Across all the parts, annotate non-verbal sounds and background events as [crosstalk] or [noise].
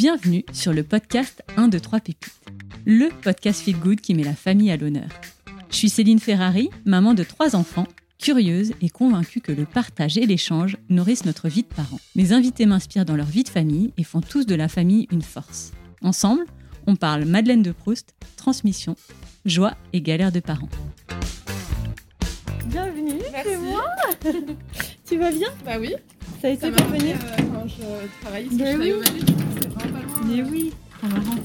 Bienvenue sur le podcast 1, 2, 3 Pépites, le podcast Feel Good qui met la famille à l'honneur. Je suis Céline Ferrari, maman de trois enfants, curieuse et convaincue que le partage et l'échange nourrissent notre vie de parents. Mes invités m'inspirent dans leur vie de famille et font tous de la famille une force. Ensemble, on parle Madeleine de Proust, transmission, joie et galère de parents. Bienvenue chez moi [laughs] Tu vas bien? Bah oui, Ça a été ça m'a pour venir euh, quand je travaillais ici, Mais je oui. Mais euh, oui, trop marrant.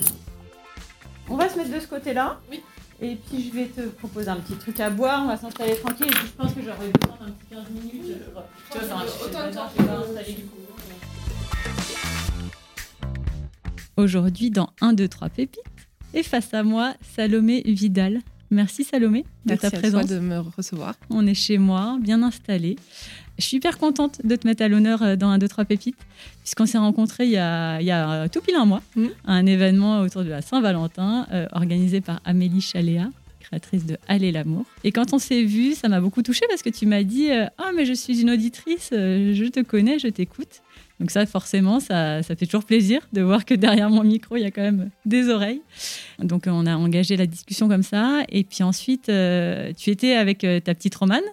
On va se mettre de ce côté-là. Oui. Et puis je vais te proposer un petit truc à boire, on va s'installer tranquille. Et puis je pense que j'aurai besoin d'un petit 15 minutes. Je- Autant de temps je que- installer du coup. Aujourd'hui, dans 1, 2, 3 pépites, et face à moi, Salomé Vidal. Merci Salomé de Merci ta à toi présence. de me recevoir. On est chez moi, bien installé. Je suis hyper contente de te mettre à l'honneur euh, dans un 2, 3 pépites, puisqu'on s'est rencontrés il y, a, il y a euh, tout pile un mois, à un événement autour de la Saint-Valentin, euh, organisé par Amélie Chaléa, créatrice de Aller l'amour. Et quand on s'est vu, ça m'a beaucoup touchée parce que tu m'as dit euh, Ah, mais je suis une auditrice, euh, je te connais, je t'écoute. Donc, ça, forcément, ça, ça fait toujours plaisir de voir que derrière mon micro, il y a quand même des oreilles. Donc, on a engagé la discussion comme ça. Et puis ensuite, euh, tu étais avec ta petite Romane,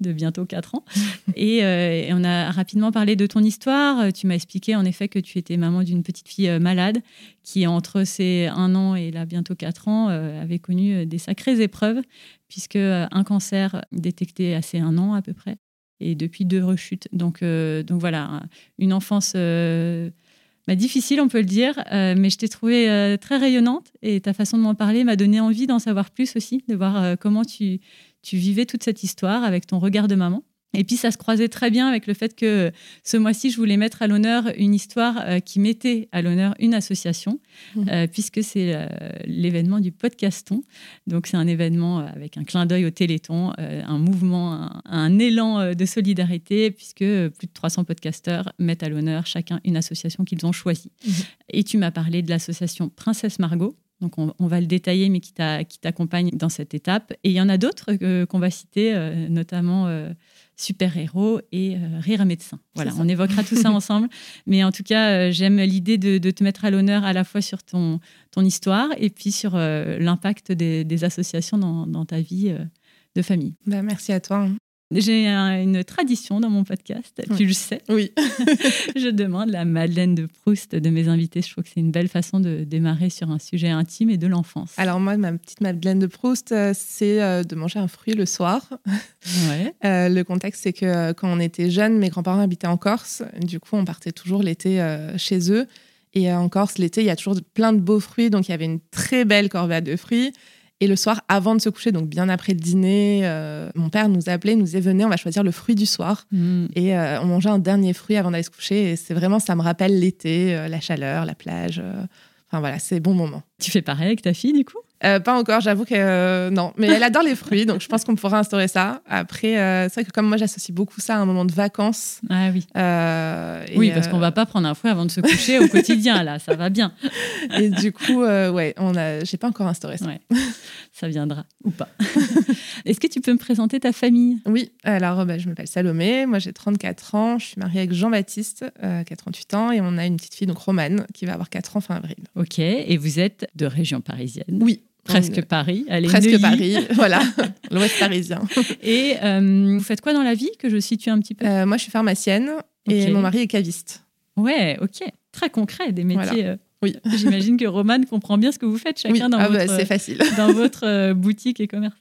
De bientôt 4 ans. [laughs] et, euh, et on a rapidement parlé de ton histoire. Euh, Tu m'as expliqué en effet que tu étais maman d'une petite fille euh, malade qui, entre ses 1 an et là bientôt 4 ans, avait connu des sacrées épreuves, puisque un cancer détecté à ses 1 an à peu près. Et depuis deux rechutes. Donc, donc voilà, une enfance bah, difficile, on peut le dire, mais je t'ai trouvée très rayonnante et ta façon de m'en parler m'a donné envie d'en savoir plus aussi, de voir comment tu, tu vivais toute cette histoire avec ton regard de maman. Et puis ça se croisait très bien avec le fait que ce mois-ci, je voulais mettre à l'honneur une histoire euh, qui mettait à l'honneur une association, Mhm. euh, puisque c'est euh, l'événement du podcaston. Donc c'est un événement avec un clin d'œil au Téléthon, un mouvement, un, un élan de solidarité, puisque plus de 300 podcasteurs mettent à l'honneur chacun une association qu'ils ont choisie. Mhm. Et tu m'as parlé de l'association Princesse Margot. Donc on, on va le détailler, mais qui t'a- qui t'accompagne dans cette étape. Et il y en a d'autres euh, qu'on va citer, euh, notamment euh, Super Héros et euh, Rire médecin. Voilà, on évoquera tout ça [laughs] ensemble. Mais en tout cas, j'aime l'idée de, de te mettre à l'honneur à la fois sur ton, ton histoire et puis sur l'impact des, des associations dans, dans ta vie de famille. Bah, merci à toi. J'ai un- une tradition dans mon podcast, tu Oui. le sais. Oui. [laughs] Je demande la Madeleine de Proust de mes invités. Je trouve que c'est une belle façon de démarrer sur un sujet intime et de l'enfance. Alors moi, ma petite Madeleine de Proust, euh, c'est euh, de manger un fruit le soir. ouais. [laughs] Euh, le contexte, c'est que quand on était jeunes, mes grands-parents habitaient en Corse. Du coup, on partait toujours l'été chez eux. Et en Corse, l'été, il y a toujours plein de beaux fruits. Donc, il y avait une très belle corvée de fruits. Et le soir, avant de se coucher, donc bien après le dîner, euh, mon père nous appelait, nous disait Venez, on va choisir le fruit du soir. Mm. Et euh, on mangeait un dernier fruit avant d'aller se coucher. Et c'est vraiment, ça me rappelle l'été, euh, la chaleur, la plage. Enfin voilà, c'est bon moment. Tu fais pareil avec ta fille, du coup? Euh, pas encore, j'avoue que euh, non. Mais elle adore les fruits, donc je pense qu'on pourra instaurer ça. Après, euh, c'est vrai que comme moi, j'associe beaucoup ça à un moment de vacances. Ah oui. Oui, parce qu'on va pas prendre un fruit avant de se coucher au quotidien, là, ça va bien. Et du coup, ouais, on a, j'ai pas encore instauré ça. Ouais. Ça viendra ou pas. [laughs] Est-ce que tu peux me présenter ta famille? Oui, alors bah, je m'appelle Salomé, moi j'ai 34 ans, je suis mariée avec Jean-Baptiste, qui a 38 ans, et on a une petite fille, donc Romane, qui va avoir 4 ans fin avril. Ok, et vous êtes de région parisienne Oui. Presque Paris. Presque Neuilly. Paris, [laughs] voilà, l'ouest parisien. Et euh, vous faites quoi dans la vie Que je situe un petit peu? Euh, moi je suis pharmacienne et mon mari est caviste. Ouais, ok. Très concret, des métiers. Voilà. euh, Oui. [laughs] J'imagine que Romane comprend bien ce que vous faites chacun Oui, dans ah bah, votre, facile. dans votre boutique et commerce.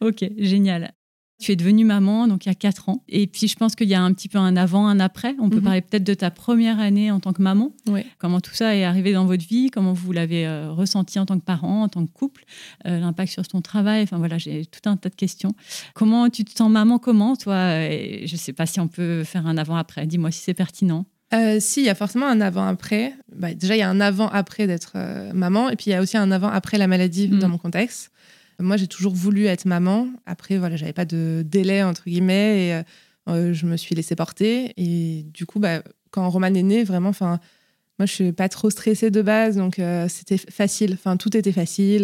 Ok, génial. Tu es devenue maman, donc il y a 4 ans. Et puis, je pense qu'il y a un petit peu un avant, un après. On peut Mhm. parler peut-être de ta première année en tant que maman. Oui. Comment tout ça est arrivé dans votre vie, comment vous l'avez euh, ressenti en tant que parent, en tant que couple, euh, l'impact sur ton travail? Enfin voilà, j'ai tout un tas de questions. Comment tu te sens maman? Comment toi? Et Je ne sais pas si on peut faire un avant-après. Dis-moi si c'est pertinent. Euh, si, il y a forcément un avant-après. Bah, déjà, il y a un avant-après d'être euh, maman, et puis il y a aussi un avant-après la maladie Mm. dans mon contexte. Moi, j'ai toujours voulu être maman. Après, voilà, j'avais pas de délai entre guillemets, et euh, euh, je me suis laissée porter. Et du coup, bah, quand Roman est né, vraiment, enfin, moi, je suis pas trop stressée de base, donc euh, c'était facile. Enfin, tout était facile.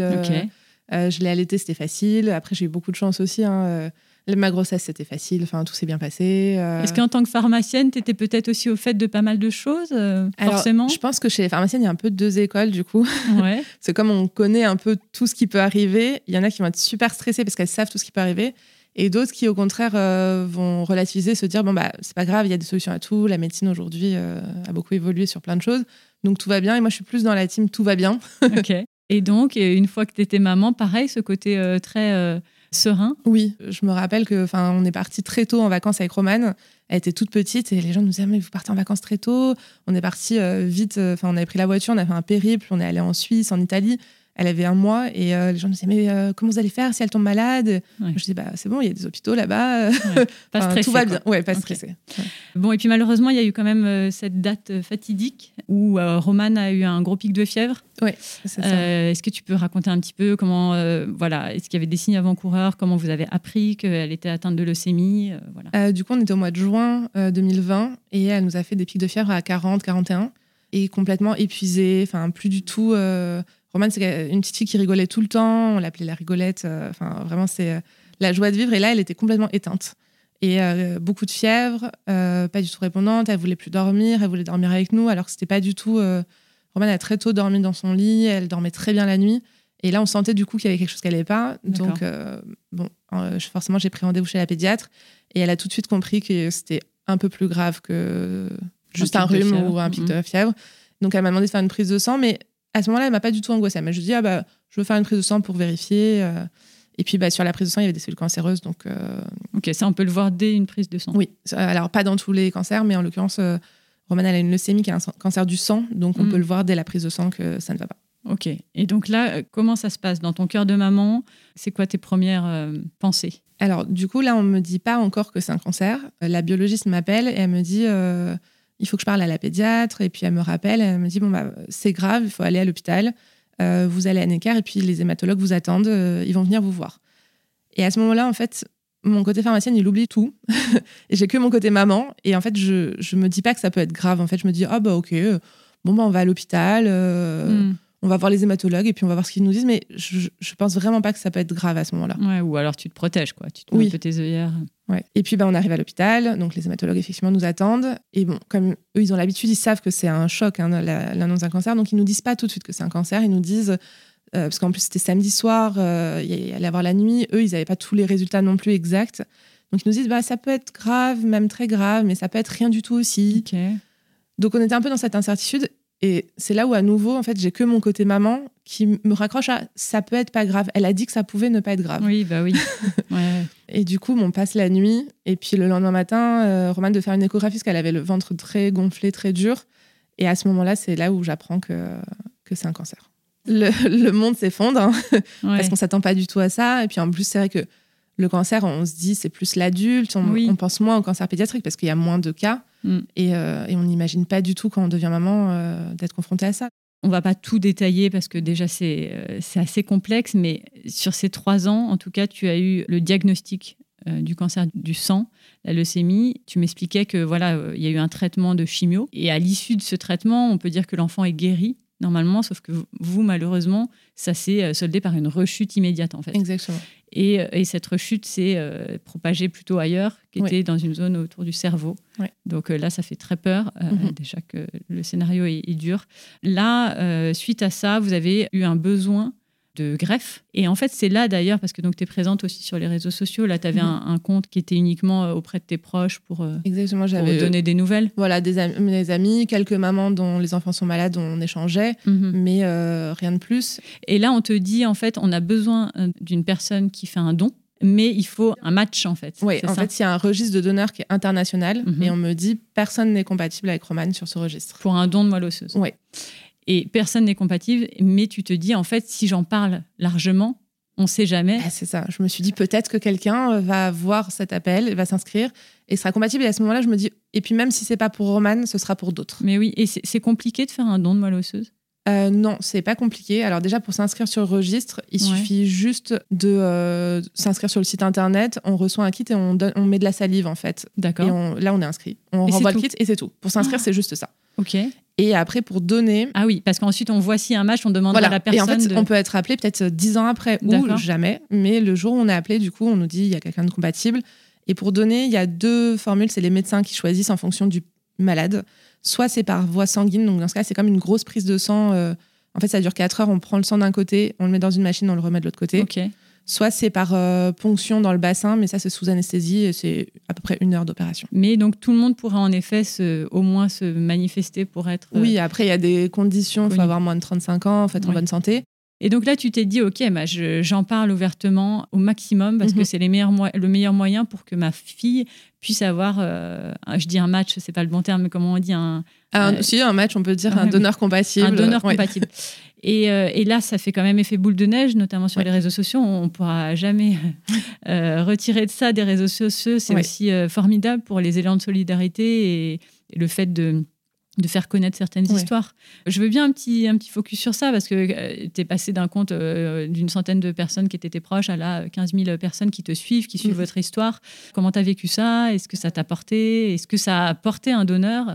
je l'ai allaité, c'était facile. Après, j'ai eu beaucoup de chance aussi. hein, Ma grossesse, c'était facile, enfin, tout s'est bien passé. euh. Est-ce qu'en tant que pharmacienne, tu étais peut-être aussi au fait de pas mal de choses, euh, Alors, forcément Je pense que chez les pharmaciennes, il y a un peu deux écoles, du coup. [laughs] Ouais. C'est comme on connaît un peu tout ce qui peut arriver, il y en a qui vont être super stressées parce qu'elles savent tout ce qui peut arriver, et d'autres qui, au contraire, euh, vont relativiser, se dire bon, bah, c'est pas grave, il y a des solutions à tout, la médecine aujourd'hui a beaucoup évolué sur plein de choses, donc tout va bien. Et moi, je suis plus dans la team tout va bien. [laughs] ok. Et donc, une fois que tu étais maman, pareil, ce côté très serein. Oui, je me rappelle que, enfin, on est parti très tôt en vacances avec Romane. Elle était toute petite et les gens nous disaient mais vous partez en vacances très tôt. On est parti euh, vite. euh, Enfin, on avait pris la voiture, on a fait un périple, on est allé en Suisse, en Italie. Elle avait un mois et euh, les gens nous disaient mais euh, comment vous allez faire si elle tombe malade? Ouais. Je dis bah c'est bon, il y a des hôpitaux là-bas. [laughs] Pas Enfin, stressé, tout va quoi. bien. Ouais, pas stressé. Bon, et puis malheureusement, il y a eu quand même euh, cette date fatidique où euh, Romane a eu un gros pic de fièvre. C'est ça. Euh, est-ce que tu peux raconter un petit peu comment, voilà, est-ce qu'il y avait des signes avant-coureurs, comment vous avez appris qu'elle était atteinte de leucémie, voilà. Du coup, on était au mois de juin euh, 2020 et elle nous a fait des pics de fièvre à 40, 41 et complètement épuisée, enfin plus du tout. Euh... Romane, c'est une petite fille qui rigolait tout le temps, on l'appelait la rigolette. euh, Enfin, vraiment, c'est euh, la joie de vivre. Et là, elle était complètement éteinte. Et euh, beaucoup de fièvre, euh, pas du tout répondante, elle voulait plus dormir, elle voulait dormir avec nous, alors que c'était pas du tout. Euh... Romane a très tôt dormi dans son lit, elle dormait très bien la nuit. Et là, on sentait du coup qu'il y avait quelque chose qui n'allait pas. Donc, bon, forcément, j'ai pris rendez-vous chez la pédiatre. Et elle a tout de suite compris que c'était un peu plus grave que juste un, rhume ou un pic Mhm. de fièvre. Donc elle m'a demandé de faire une prise de sang, mais à ce moment-là, elle m'a pas du tout angoissée. Elle m'a juste dit ah bah je veux faire une prise de sang pour vérifier. euh. Et puis bah sur la prise de sang, il y avait des cellules cancéreuses, donc euh, Ok, ça on peut le voir dès une prise de sang. oui. Alors pas dans tous les cancers, mais en l'occurrence, euh, Romane elle a une leucémie qui est un cancer du sang, donc on Mhm. peut le voir dès la prise de sang que ça ne va pas. Ok. Et donc là, euh, comment ça se passe dans ton cœur de maman? C'est quoi tes premières pensées? Alors, du coup, là, on me dit pas encore que c'est un cancer. La biologiste m'appelle et elle me dit il faut que je parle à la pédiatre. Et puis, elle me rappelle, elle me dit bon, bah, c'est grave, il faut aller à l'hôpital. Euh, vous allez à Necker et puis les hématologues vous attendent, euh, ils vont venir vous voir. Et à ce moment-là, en fait, mon côté pharmacienne, il oublie tout. [laughs] et j'ai que mon côté maman. Et en fait, je, je me dis pas que ça peut être grave. En fait, je me dis ah, bah, ok, euh, bon, bah, on va à l'hôpital. Hmm. On va voir les hématologues et puis on va voir ce qu'ils nous disent, mais je, je pense vraiment pas que ça peut être grave à ce moment-là. Ouais, ou alors tu te protèges, quoi. Tu te mets Oui. un peu tes œillères. Ouais. Et puis bah, on arrive à l'hôpital, donc les hématologues effectivement nous attendent. Et bon, comme eux ils ont l'habitude, ils savent que c'est un choc, hein, la- l'annonce d'un cancer, donc ils nous disent pas tout de suite que c'est un cancer. Ils nous disent, euh, parce qu'en plus c'était samedi soir, euh, il y allait avoir la nuit, eux ils n'avaient pas tous les résultats non plus exacts. Donc ils nous disent, bah, ça peut être grave, même très grave, mais ça peut être rien du tout aussi. Donc on était un peu dans cette incertitude. Et c'est là où à nouveau, en fait, j'ai que mon côté maman qui me raccroche à ça peut être pas grave. Elle a dit que ça pouvait ne pas être grave. Oui, bah oui. [laughs] Ouais. Et du coup, on passe la nuit. Et puis le lendemain matin, euh, Romane de faire une échographie parce qu'elle avait le ventre très gonflé, très dur. Et à ce moment-là, c'est là où j'apprends que, que c'est un cancer. Le, le monde s'effondre hein, [laughs] Ouais. parce qu'on s'attend pas du tout à ça. Et puis en plus, c'est vrai que le cancer, on se dit c'est plus l'adulte. On, Oui. on pense moins au cancer pédiatrique parce qu'il y a moins de cas. Mm. Et, euh, et on n'imagine pas du tout quand on devient maman euh, d'être confronté à ça. On va pas tout détailler parce que déjà c'est euh, c'est assez complexe, mais sur ces trois ans, en tout cas, tu as eu le diagnostic du cancer du sang, la leucémie. Tu m'expliquais que voilà, il y a eu un traitement de chimio et à l'issue de ce traitement, on peut dire que l'enfant est guéri normalement, sauf que vous malheureusement, ça s'est euh, soldé par une rechute immédiate en fait. Exactement. Et, euh, et cette rechute s'est euh, propagée plutôt ailleurs, qui Oui. était dans une zone autour du cerveau. Oui. Donc euh, là, ça fait très peur, euh, Mhm. déjà que le scénario est, est dur. Là, suite à ça, vous avez eu un besoin de greffe. Et en fait, c'est là d'ailleurs, parce que tu es présente aussi sur les réseaux sociaux, là, tu avais Mhm. un, un compte qui était uniquement euh, auprès de tes proches pour, euh, Exactement. J'avais donner des nouvelles. voilà, des, am- des amis, quelques mamans dont les enfants sont malades, on échangeait, Mhm. mais euh, rien de plus. Et là, on te dit, en fait, on a besoin euh, d'une personne qui fait un don, mais il faut un match, en fait. Oui, en ça fait, il y a un registre de donneurs qui est international Mhm. et on me dit personne n'est compatible avec Romane sur ce registre. pour un don de moelle osseuse. Ouais. Et personne n'est compatible, mais tu te dis, en fait, si j'en parle largement, on ne sait jamais. Ah, c'est ça. Je me suis dit peut-être que quelqu'un euh, va voir cet appel, va s'inscrire et sera compatible. Et à ce moment-là, je me dis et puis même si c'est pas pour Romane, ce sera pour d'autres. Mais oui, et c'est compliqué de faire un don de moelle osseuse? Euh, non, c'est pas compliqué. Alors déjà pour s'inscrire sur le registre, il Ouais. suffit juste de euh, s'inscrire sur le site internet. On reçoit un kit et on, donne- on met de la salive en fait. Et D'accord. on- là, on est inscrit. On Et renvoie le kit et c'est tout. Pour s'inscrire, Ah. c'est juste ça. Ok. Et après, pour donner. Ah oui, parce qu'ensuite, on voit si un match, on demande à la personne. Et en fait, de- on peut être appelé peut-être dix ans après ou jamais. Mais le jour où on est appelé, du coup, on nous dit il y a quelqu'un de compatible. Et pour donner, il y a deux formules. C'est les médecins qui choisissent en fonction du malade. Soit c'est par voie sanguine. Donc dans ce cas, c'est comme une grosse prise de sang. euh, en fait, ça dure 4 heures. On prend le sang d'un côté, on le met dans une machine, on le remet de l'autre côté. Soit c'est par euh, ponction dans le bassin, mais ça, c'est sous anesthésie et c'est à peu près une heure d'opération. Mais donc, tout le monde pourrait en effet se- au moins se manifester pour être. euh, Oui, après, il y a des conditions. Il faut Oui. avoir moins de 35 ans, faut être en Oui. bonne santé. Et donc là, tu t'es dit, OK, bah, je- j'en parle ouvertement au maximum parce que Mhm. c'est meilleurs moy- le meilleur moyen pour que ma fille puisse avoir, euh, je dis un match, c'est pas le bon terme, mais comment on dit, un, Un, Euh, si, un match, on peut dire [laughs] ah un donneur compatible. un donneur compatible. Et, euh, et là, ça fait quand même effet boule de neige, notamment sur Ouais. les réseaux sociaux. On ne pourra jamais [laughs] euh, retirer de ça des réseaux sociaux. C'est Ouais. aussi euh, formidable pour les élans de solidarité et, et le fait de de faire connaître certaines Ouais. histoires. Je veux bien un petit, un petit focus sur ça parce que tu es passé d'un compte d'une centaine de personnes qui étaient tes proches à là 15 000 personnes qui te suivent, qui suivent Mhm. votre histoire. Comment tu as vécu ça? Est-ce que ça t'a porté? Est-ce que ça a porté un donneur?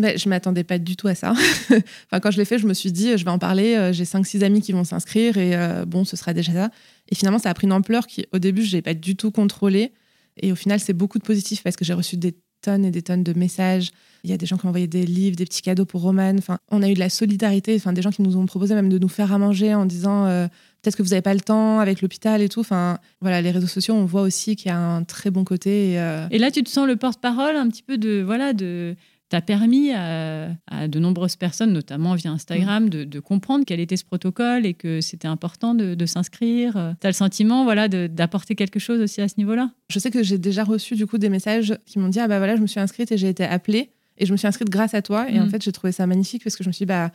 Mais je m'attendais pas du tout à ça. [laughs] enfin, quand je l'ai fait, je me suis dit, je vais en parler. euh, J'ai 5-6 amis qui vont s'inscrire et euh, bon, ce sera déjà ça. Et finalement, ça a pris une ampleur qui, au début, je n'ai pas du tout contrôlée. Et au final, c'est beaucoup de positif parce que j'ai reçu des tonnes et des tonnes de messages. Il y a des gens qui ont envoyé des livres, des petits cadeaux pour Roman. Enfin, on a eu de la solidarité. Enfin, des gens qui nous ont proposé même de nous faire à manger en disant euh, peut-être que vous n'avez pas le temps avec l'hôpital et tout. Enfin, voilà, les réseaux sociaux, on voit aussi qu'il y a un très bon côté. Et, Et là, tu te sens le porte-parole un petit peu de. Voilà, de. T'as permis à, à de nombreuses personnes, notamment via Instagram, de, de comprendre quel était ce protocole et que c'était important de, de s'inscrire. T'as le sentiment, voilà, d'apporter quelque chose aussi à ce niveau-là? Je sais que j'ai déjà reçu du coup des messages qui m'ont dit ah bah voilà je me suis inscrite et j'ai été appelée et je me suis inscrite grâce à toi et Mm. en fait j'ai trouvé ça magnifique parce que je me suis dit bah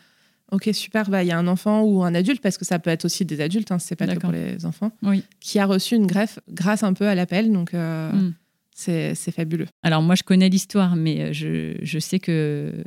ok super bah il y a un enfant ou un adulte parce que ça peut être aussi des adultes hein, c'est pas que pour les enfants Oui. qui a reçu une greffe grâce un peu à l'appel donc euh, Mm. C'est fabuleux Alors moi, je connais l'histoire, mais euh, je, je sais que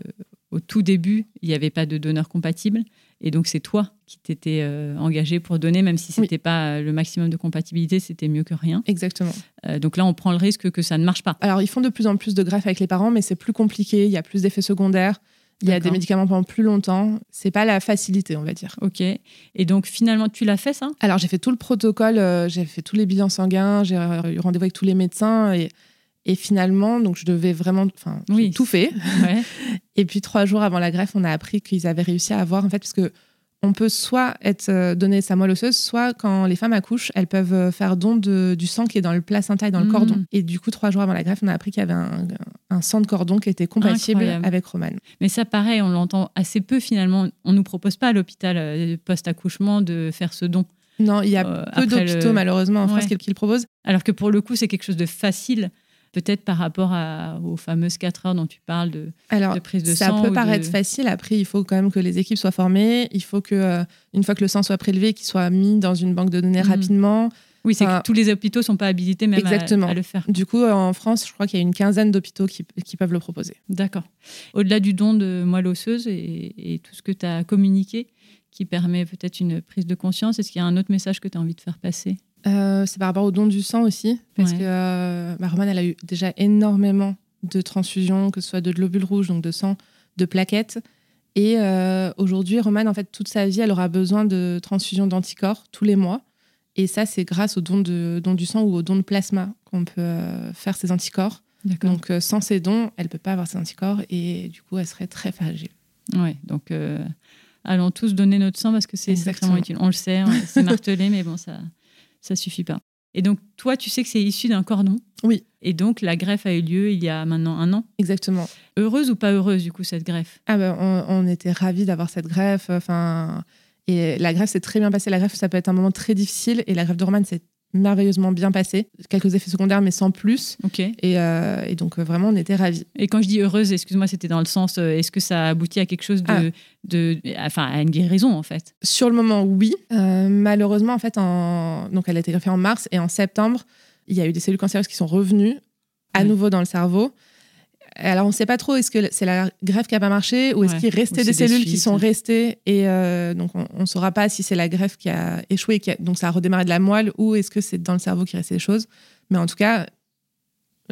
au tout début, il n'y avait pas de donneur compatible. Et donc, c'est toi qui t'étais euh, engagé pour donner, même si ce Oui. n'était pas euh, le maximum de compatibilité, c'était mieux que rien. exactement Euh, donc là, on prend le risque que ça ne marche pas. alors ils font de plus en plus de greffes avec les parents mais c'est plus compliqué il y a plus d'effets secondaires il y a des médicaments pendant plus longtemps c'est pas la facilité on va dire Ok. Et donc, finalement, tu l'as fait, ça? Alors, j'ai fait tout le protocole, euh, j'ai fait tous les bilans sanguins, j'ai euh, eu rendez-vous avec tous les médecins et, et finalement, donc je devais vraiment, enfin, Oui. tout fait. Ouais. [laughs] Et puis trois jours avant la greffe, on a appris qu'ils avaient réussi à avoir, en fait, parce que on peut soit être euh, donné sa moelle osseuse, soit quand les femmes accouchent, elles peuvent euh, faire don de, du sang qui est dans le placenta et dans le Mhm. cordon. Et du coup, trois jours avant la greffe, on a appris qu'il y avait un, un sang de cordon qui était compatible Incroyable. avec Roman. Mais ça, pareil, on l'entend assez peu finalement. On nous propose pas à l'hôpital euh, post-accouchement de faire ce don. Non, il y a Euh, peu d'hôpitaux le- malheureusement en France qui le proposent. Alors que pour le coup, c'est quelque chose de facile, peut-être par rapport à- aux fameuses 4 heures dont tu parles. De... Alors, de prise de ça sang peut ou paraître de- facile. Après, il faut quand même que les équipes soient formées. Il faut que, euh, une fois que le sang soit prélevé, qu'il soit mis dans une banque de données Mhm. rapidement. Oui, c'est Enfin, que tous les hôpitaux sont pas habilités même à- le faire. Du coup, en France, je crois qu'il y a une quinzaine d'hôpitaux qui, qui peuvent le proposer. D'accord. Au-delà du don de moelle osseuse et, et tout ce que tu as communiqué, qui permet peut-être une prise de conscience, est-ce qu'il y a un autre message que tu as envie de faire passer? Euh, c'est par rapport au don du sang aussi, parce Ouais. que euh, bah, Romane, elle a eu déjà énormément de transfusions, que ce soit de globules rouges, donc de sang, de plaquettes. Et euh, aujourd'hui, Romane, en fait, toute sa vie, elle aura besoin de transfusions d'anticorps tous les mois. Et ça, c'est grâce au don, de, don du sang ou au don de plasma qu'on peut faire ces anticorps. Donc, sans ces dons, elle peut pas avoir ces anticorps et du coup, elle serait très fragile. Ouais, donc allons tous donner notre sang parce que c'est extrêmement utile. On le sait, c'est [laughs] martelé, mais bon, ça ça suffit pas. Et donc, toi, tu sais que c'est issu d'un cordon. Oui. Et donc, la greffe a eu lieu il y a maintenant un an? Exactement. Heureuse ou pas heureuse, du coup, cette greffe? Ah ben, on, on était ravis d'avoir cette greffe. Enfin, et la greffe s'est très bien passée. La greffe, ça peut être un moment très difficile. Et la greffe de Roman s'est merveilleusement bien passée. Quelques effets secondaires, mais sans plus. Ok. Et, euh, et donc, euh, vraiment, on était ravis. Et quand je dis heureuse, excuse-moi, c'était dans le sens, euh, est-ce que ça a abouti à quelque chose de, Ah. de, enfin, à une guérison en fait? Sur le moment, oui. Euh, malheureusement, en fait, en... donc elle a été greffée en mars et en septembre, il y a eu des cellules cancéreuses qui sont revenues à nouveau dans le cerveau. Alors, on ne sait pas trop, est-ce que c'est la greffe qui n'a pas marché ou est-ce qu'il restait des cellules qui sont restées et euh, donc on ne saura pas si c'est la greffe qui a échoué, qui a- donc ça a redémarré de la moelle ou est-ce que c'est dans le cerveau qu'il restait des choses. Mais en tout cas,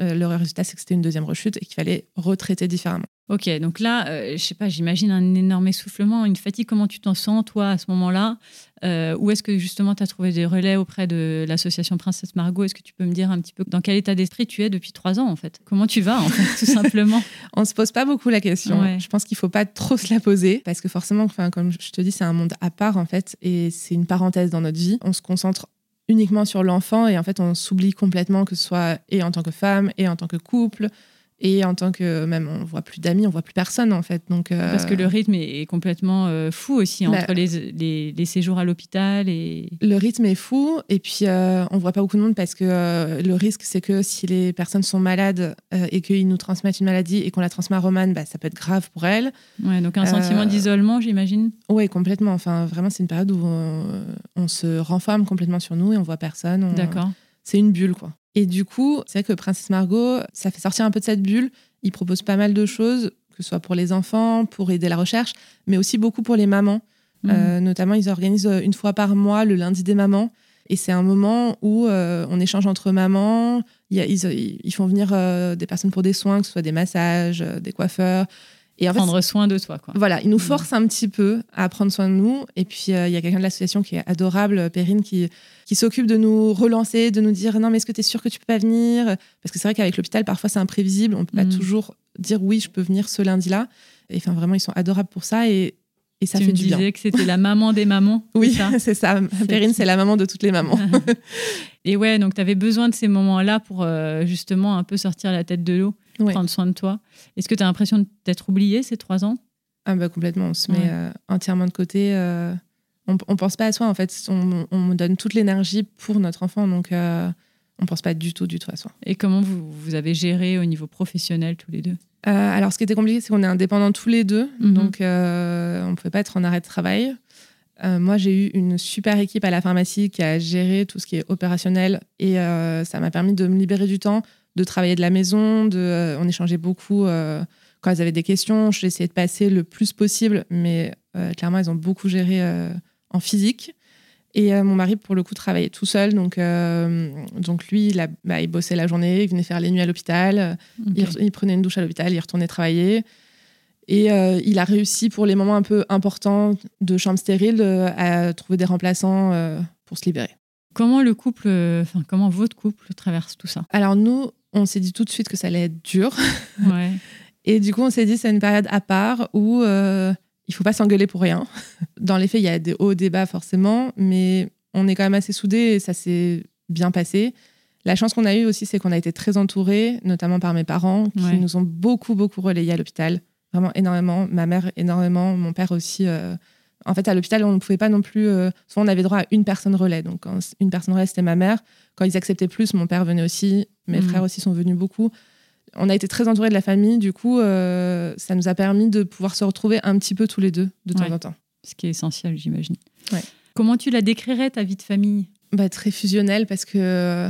euh, le résultat, c'est que c'était une deuxième rechute et qu'il fallait retraiter différemment. Ok, donc là, euh, je sais pas, j'imagine un énorme essoufflement, une fatigue. Comment tu t'en sens, toi, à ce moment-là euh, Ou est-ce que justement tu as trouvé des relais auprès de l'association Princesse Margot? Est-ce que tu peux me dire un petit peu dans quel état d'esprit tu es depuis trois ans, en fait? Comment tu vas, en fait, tout simplement? [laughs] On se pose pas beaucoup la question. Je pense qu'il faut pas trop se la poser parce que forcément, enfin, comme je te dis, c'est un monde à part, en fait, et c'est une parenthèse dans notre vie. On se concentre uniquement sur l'enfant et en fait, on s'oublie complètement que ce soit et en tant que femme et en tant que couple et en tant que même, on voit plus d'amis, on voit plus personne en fait. Donc, euh, Parce que le rythme est complètement euh, fou aussi bah entre les, les, les, séjours à l'hôpital et. Le rythme est fou et puis euh, on voit pas beaucoup de monde parce que le risque c'est que si les personnes sont malades et qu'ils nous transmettent une maladie et qu'on la transmet à Romane, bah, ça peut être grave pour elles. Ouais, donc un sentiment d'isolement, j'imagine. Oui, complètement. Enfin, vraiment, c'est une période où on, se renferme complètement sur nous et on voit personne. D'accord. C'est une bulle quoi. Et du coup, c'est vrai que Princesse Margot, ça fait sortir un peu de cette bulle. Il propose pas mal de choses, que ce soit pour les enfants, pour aider la recherche, mais aussi beaucoup pour les mamans. Mhm. Euh, notamment, ils organisent une fois par mois le lundi des mamans. Et c'est un moment où euh, on échange entre mamans. ils, ils, font venir euh, des personnes pour des soins, que ce soit des massages, des coiffeurs. Et prendre soin de toi. Quoi. Voilà, ils nous mm. forcent un petit peu à prendre soin de nous. Et puis, euh, il y a quelqu'un de l'association qui est adorable, Perrine, qui, qui s'occupe de nous relancer, de nous dire non, mais est-ce que tu es sûr que tu peux pas venir? Parce que c'est vrai qu'avec l'hôpital, parfois, c'est imprévisible. On peut pas mm. toujours dire oui, je peux venir ce lundi-là. Et enfin, vraiment, ils sont adorables pour ça. Et, et ça tu fait me du disais que c'était la maman des mamans. [laughs] oui, [laughs] c'est ça. Perrine, c'est la maman de toutes les mamans. [laughs] et ouais, donc tu avais besoin de ces moments-là pour euh, justement un peu sortir la tête de l'eau prendre soin de toi. Est-ce que tu as l'impression d'être oublié ces trois ans? Ah bah complètement, on se met euh, entièrement de côté. Euh, on, ne pense pas à soi en fait, on, on donne toute l'énergie pour notre enfant, donc euh, on pense pas du tout, du tout à soi. Et comment vous, vous avez géré au niveau professionnel tous les deux? Alors ce qui était compliqué, c'est qu'on est indépendants tous les deux, mhm. donc on ne pouvait pas être en arrêt de travail. moi, j'ai eu une super équipe à la pharmacie qui a géré tout ce qui est opérationnel et ça m'a permis de me libérer du temps de travailler de la maison. De, euh, on échangeait beaucoup euh, quand elles avaient des questions. J'ai essayé de passer le plus possible, mais euh, clairement, elles ont beaucoup géré en physique. Et mon mari, pour le coup, travaillait tout seul. Donc, donc lui, il, bah, il, bossait la journée, il venait faire les nuits à l'hôpital, il, prenait une douche à l'hôpital, il retournait travailler. Et il a réussi, pour les moments un peu importants de chambre stérile, à trouver des remplaçants pour se libérer. Comment le couple, enfin, comment votre couple traverse tout ça? Alors nous, on s'est dit tout de suite que ça allait être dur. [laughs] et du coup, on s'est dit c'est une période à part où euh, il faut pas s'engueuler pour rien. [laughs] Dans les faits, il y a des hauts débats forcément, mais on est quand même assez soudés et ça s'est bien passé. La chance qu'on a eue aussi, c'est qu'on a été très entourés, notamment par mes parents, qui nous ont beaucoup, beaucoup relayés à l'hôpital. Vraiment énormément. Ma mère, énormément. Mon père aussi. Euh, en fait, à l'hôpital, on ne pouvait pas non plus. Euh, on avait droit à une personne relais. Donc, quand une personne relais, c'était ma mère. Quand ils acceptaient plus, mon père venait aussi. Mes mhm. frères aussi sont venus beaucoup. On a été très entourés de la famille. Du coup, euh, ça nous a permis de pouvoir se retrouver un petit peu tous les deux, de temps en temps. Ce qui est essentiel, j'imagine. Comment tu la décrirais, ta vie de famille? Bah, Très fusionnelle, parce que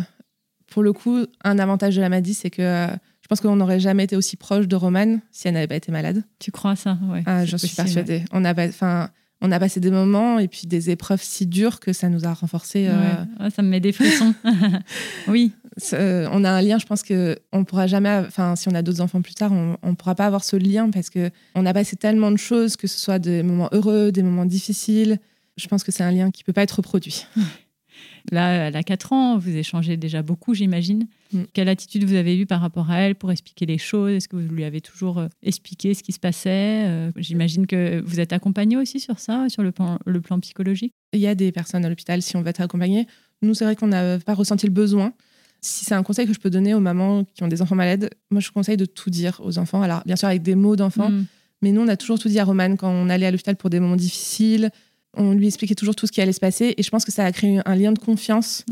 pour le coup, un avantage de la maladie, c'est que je pense qu'on n'aurait jamais été aussi proche de Romane si elle n'avait pas été malade. Tu crois ça? Ouais, ah, J'en suis persuadée. On a, enfin, on a passé des moments et puis des épreuves si dures que ça nous a renforcés. Euh, ça me met des frissons. [laughs] oui. On a un lien, je pense que on pourra jamais, enfin, si on a d'autres enfants plus tard, on, ne pourra pas avoir ce lien parce que on a passé tellement de choses, que ce soit des moments heureux, des moments difficiles. Je pense que c'est un lien qui peut pas être reproduit. [laughs] Là, elle a 4 ans, vous échangez déjà beaucoup, j'imagine. Mm. Quelle attitude vous avez eue par rapport à elle pour expliquer les choses? Est-ce que vous lui avez toujours euh, expliqué ce qui se passait? Euh, J'imagine que vous êtes accompagné aussi sur ça, sur le plan, le plan psychologique? Il y a des personnes à l'hôpital si on veut être accompagné. Nous, c'est vrai qu'on n'a pas ressenti le besoin. Si c'est un conseil que je peux donner aux mamans qui ont des enfants malades, moi, je conseille de tout dire aux enfants. Alors, bien sûr, avec des mots d'enfants. Mm. Mais nous, on a toujours tout dit à Romane quand on allait à l'hôpital pour des moments difficiles, on lui expliquait toujours tout ce qui allait se passer. Et je pense que ça a créé un lien de confiance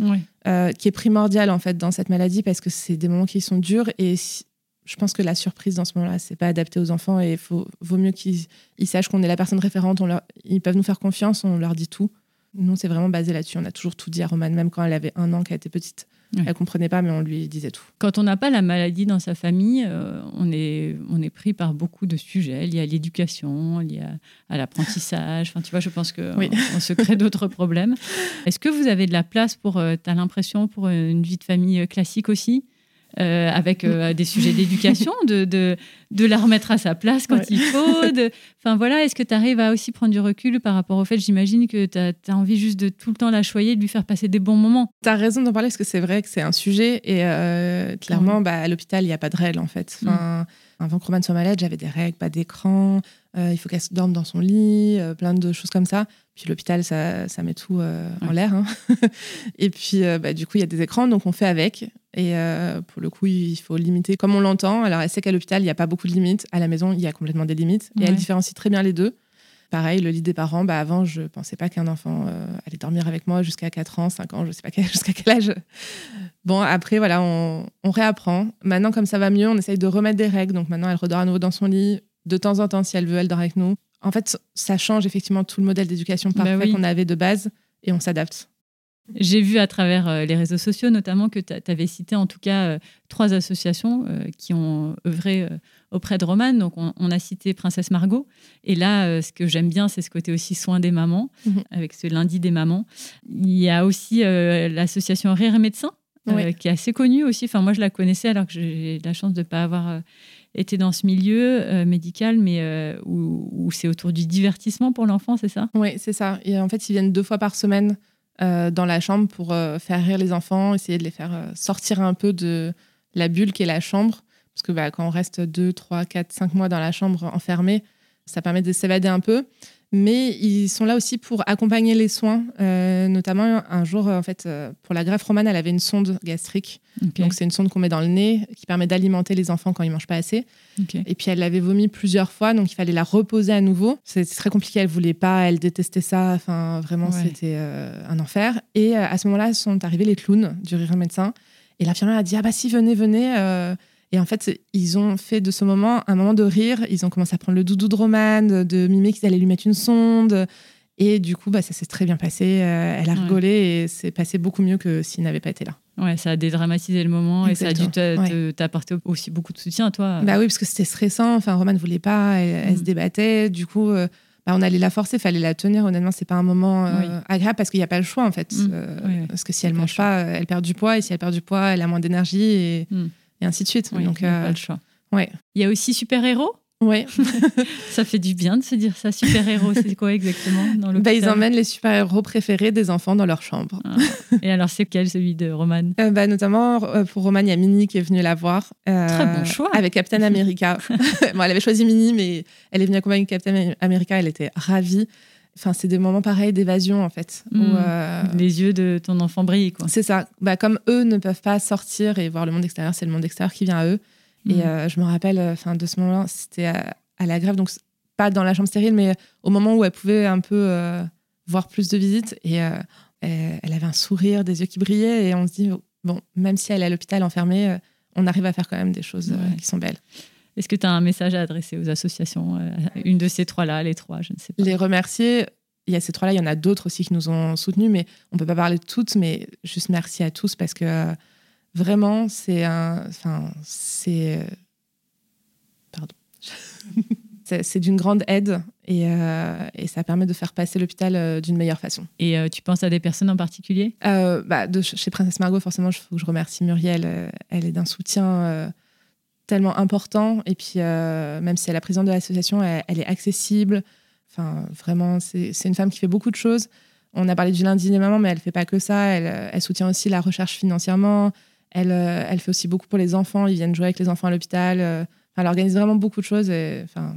euh, qui est primordial en fait dans cette maladie parce que c'est des moments qui sont durs. Et je pense que la surprise dans ce moment-là c'est pas adapté aux enfants. Et il vaut mieux qu'ils sachent qu'on est la personne référente. Ils peuvent nous faire confiance on leur dit tout. Nous c'est vraiment basé là-dessus. On a toujours tout dit à Romane même quand elle avait un an qu'elle était petite elle Elle comprenait pas, mais on lui disait tout. Quand on n'a pas la maladie dans sa famille, euh, on, est, on est pris par beaucoup de sujets liés à l'éducation, liés à, l'apprentissage. Enfin, tu vois, je pense qu'on on se crée d'autres problèmes. Est-ce que vous avez de la place pour, euh, tu as l'impression, pour une vie de famille euh, classique aussi avec des sujets d'éducation, de, de, de la remettre à sa place quand il faut. Enfin voilà, est-ce que tu arrives à aussi prendre du recul par rapport au fait, j'imagine que tu as, envie juste de tout le temps la choyer, de lui faire passer des bons moments? Tu as raison d'en parler parce que c'est vrai que c'est un sujet et euh, clairement, bah, à l'hôpital, il n'y a pas de règles en fait. Mm. Enfin, Avant que Romane soit malade, j'avais des règles, pas d'écran, euh, il faut qu'elle dorme dans son lit, euh, plein de choses comme ça. Puis l'hôpital, ça, ça, met tout en l'air. Hein. [laughs] et puis, bah, du coup, il y a des écrans, donc on fait avec. Et pour le coup, il faut limiter comme on l'entend. Alors, elle sait qu'à l'hôpital, il n'y a pas beaucoup de limites. À la maison, il y a complètement des limites. Et elle différencie très bien les deux. Pareil, le lit des parents, bah avant, je pensais pas qu'un enfant euh, allait dormir avec moi jusqu'à 4 ans, 5 ans, je sais pas [laughs] jusqu'à quel âge. Bon, après, voilà, on, réapprend. Maintenant, comme ça va mieux, on essaye de remettre des règles. Donc maintenant, elle redort à nouveau dans son lit. De temps en temps, si elle veut, elle dort avec nous. En fait, ça change effectivement tout le modèle d'éducation bah parfait qu'on avait de base et on s'adapte. J'ai vu à travers euh, les réseaux sociaux notamment que tu avais cité en tout cas euh, trois associations euh, qui ont œuvré auprès de Romane. Donc on, a cité Princesse Margot. Et là, ce que j'aime bien, c'est ce côté aussi soin des mamans, mhm. avec ce lundi des mamans. Il y a aussi l'association Rire Médecin, qui est assez connue aussi. Enfin, moi, je la connaissais alors que j'ai la chance de ne pas avoir été dans ce milieu médical, mais où, où c'est autour du divertissement pour l'enfant, c'est ça? Oui, c'est ça. Et en fait, ils viennent deux fois par semaine euh, dans la chambre pour euh, faire rire les enfants, essayer de les faire euh, sortir un peu de la bulle qui est la chambre. Parce que bah, quand on reste 2, 3, 4, 5 mois dans la chambre enfermée, ça permet de s'évader un peu mais ils sont là aussi pour accompagner les soins. Euh, notamment, un jour, en fait, euh, pour la greffe romane, elle avait une sonde gastrique. Donc, c'est une sonde qu'on met dans le nez qui permet d'alimenter les enfants quand ils mangent pas assez. Et puis, elle l'avait vomi plusieurs fois, donc il fallait la reposer à nouveau. C'était très compliqué, elle voulait pas, elle détestait ça. Enfin, vraiment, c'était euh, un enfer. Et à ce moment-là, sont arrivés les clowns du rire médecin. Et l'infirmière a dit Ah, bah si, venez, venez. Et en fait, ils ont fait de ce moment un moment de rire. Ils ont commencé à prendre le doudou de Romane, de mimer qu'ils allaient lui mettre une sonde. Et du coup, bah, ça s'est très bien passé. Euh, elle a rigolé et c'est passé beaucoup mieux que s'il n'avait pas été là. Ouais, ça a dédramatisé le moment et ça a dû t'apporter aussi beaucoup de soutien à toi. Bah oui, parce que c'était stressant. Enfin, Romane ne voulait pas, elle, se mm. débattait. Du coup, euh, bah, on allait la forcer, il fallait la tenir. Honnêtement, c'est pas un moment euh, agréable parce qu'il n'y a pas le choix en fait. Mm. Parce que si elle mange pas, elle perd du poids et si elle perd du poids, elle a moins d'énergie et mm et ainsi de suite. Donc, il a pas le choix. Ouais. Il y a aussi super-héros Ouais. [laughs] ça fait du bien de se dire ça. Super-héros, c'est quoi exactement dans le bah, Ils emmènent les super-héros préférés des enfants dans leur chambre. Ah. Et alors, c'est quel celui de Roman euh, bah, Notamment, euh, pour Roman, il y a Minnie qui est venue la voir. Euh, Très bon choix. Avec Captain America. [laughs] bon, elle avait choisi Minnie, mais elle est venue accompagner Captain America. Elle était ravie. Enfin, c'est des moments pareils d'évasion en fait. Hmm. Les yeux de ton enfant brillent. C'est ça. Bah, comme eux ne peuvent pas sortir et voir le monde extérieur, c'est le monde extérieur qui vient à eux. Et mm. euh, je me rappelle euh, enfin, de ce moment-là, c'était à, la grève, donc pas dans la chambre stérile, mais au moment où elle pouvait un peu euh, voir plus de visites. Et elle, avait un sourire, des yeux qui brillaient. Et on se dit, bon, même si elle est à l'hôpital enfermée, on arrive à faire quand même des choses qui sont belles. Est-ce que tu as un message à adresser aux associations Une de ces trois-là, les trois, je ne sais pas. Les remercier. Il y a ces trois-là, il y en a d'autres aussi qui nous ont soutenus, mais on ne peut pas parler de toutes, mais juste merci à tous parce que Vraiment, c'est un. Enfin, c'est. Euh, pardon. [laughs] c'est d'une grande aide et, euh, et, ça permet de faire passer l'hôpital euh, d'une meilleure façon. Et tu penses à des personnes en particulier? Bah, de, Chez Princesse Margot, forcément, il faut que je remercie Muriel. elle est d'un soutien tellement important. Et puis, même si elle est la présidente de l'association, elle, est accessible. Enfin, vraiment, c'est une femme qui fait beaucoup de choses. On a parlé du lundi des mamans, mais elle ne fait pas que ça. Elle, elle soutient aussi la recherche financièrement. Elle, euh, elle fait aussi beaucoup pour les enfants. Ils viennent jouer avec les enfants à l'hôpital. Euh, elle organise vraiment beaucoup de choses et enfin,